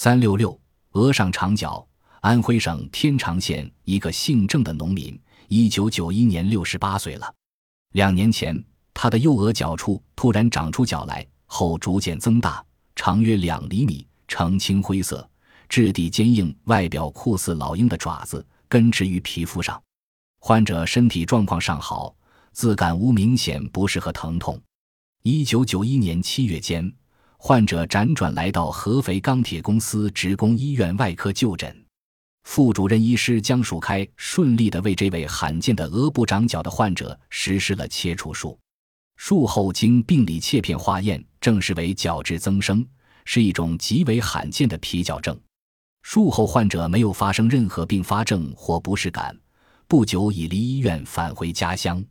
三六六，额上长角，安徽省天长县一个姓郑的农民，一九九一年六十八岁了。两年前，他的右额角处突然长出角来，后逐渐增大，长约两厘米，呈青灰色，质地坚硬，外表酷似老鹰的爪子，根植于皮肤上。患者身体状况尚好，自感无明显不适和疼痛。一九九一年七月间。患者辗转来到合肥钢铁公司职工医院外科就诊，副主任医师江树开顺利地为这位罕见的额部长角的患者实施了切除术。术后经病理切片化验，证实为角质增生，是一种极为罕见的皮角症。术后患者没有发生任何并发症或不适感，不久已离医院返回家乡。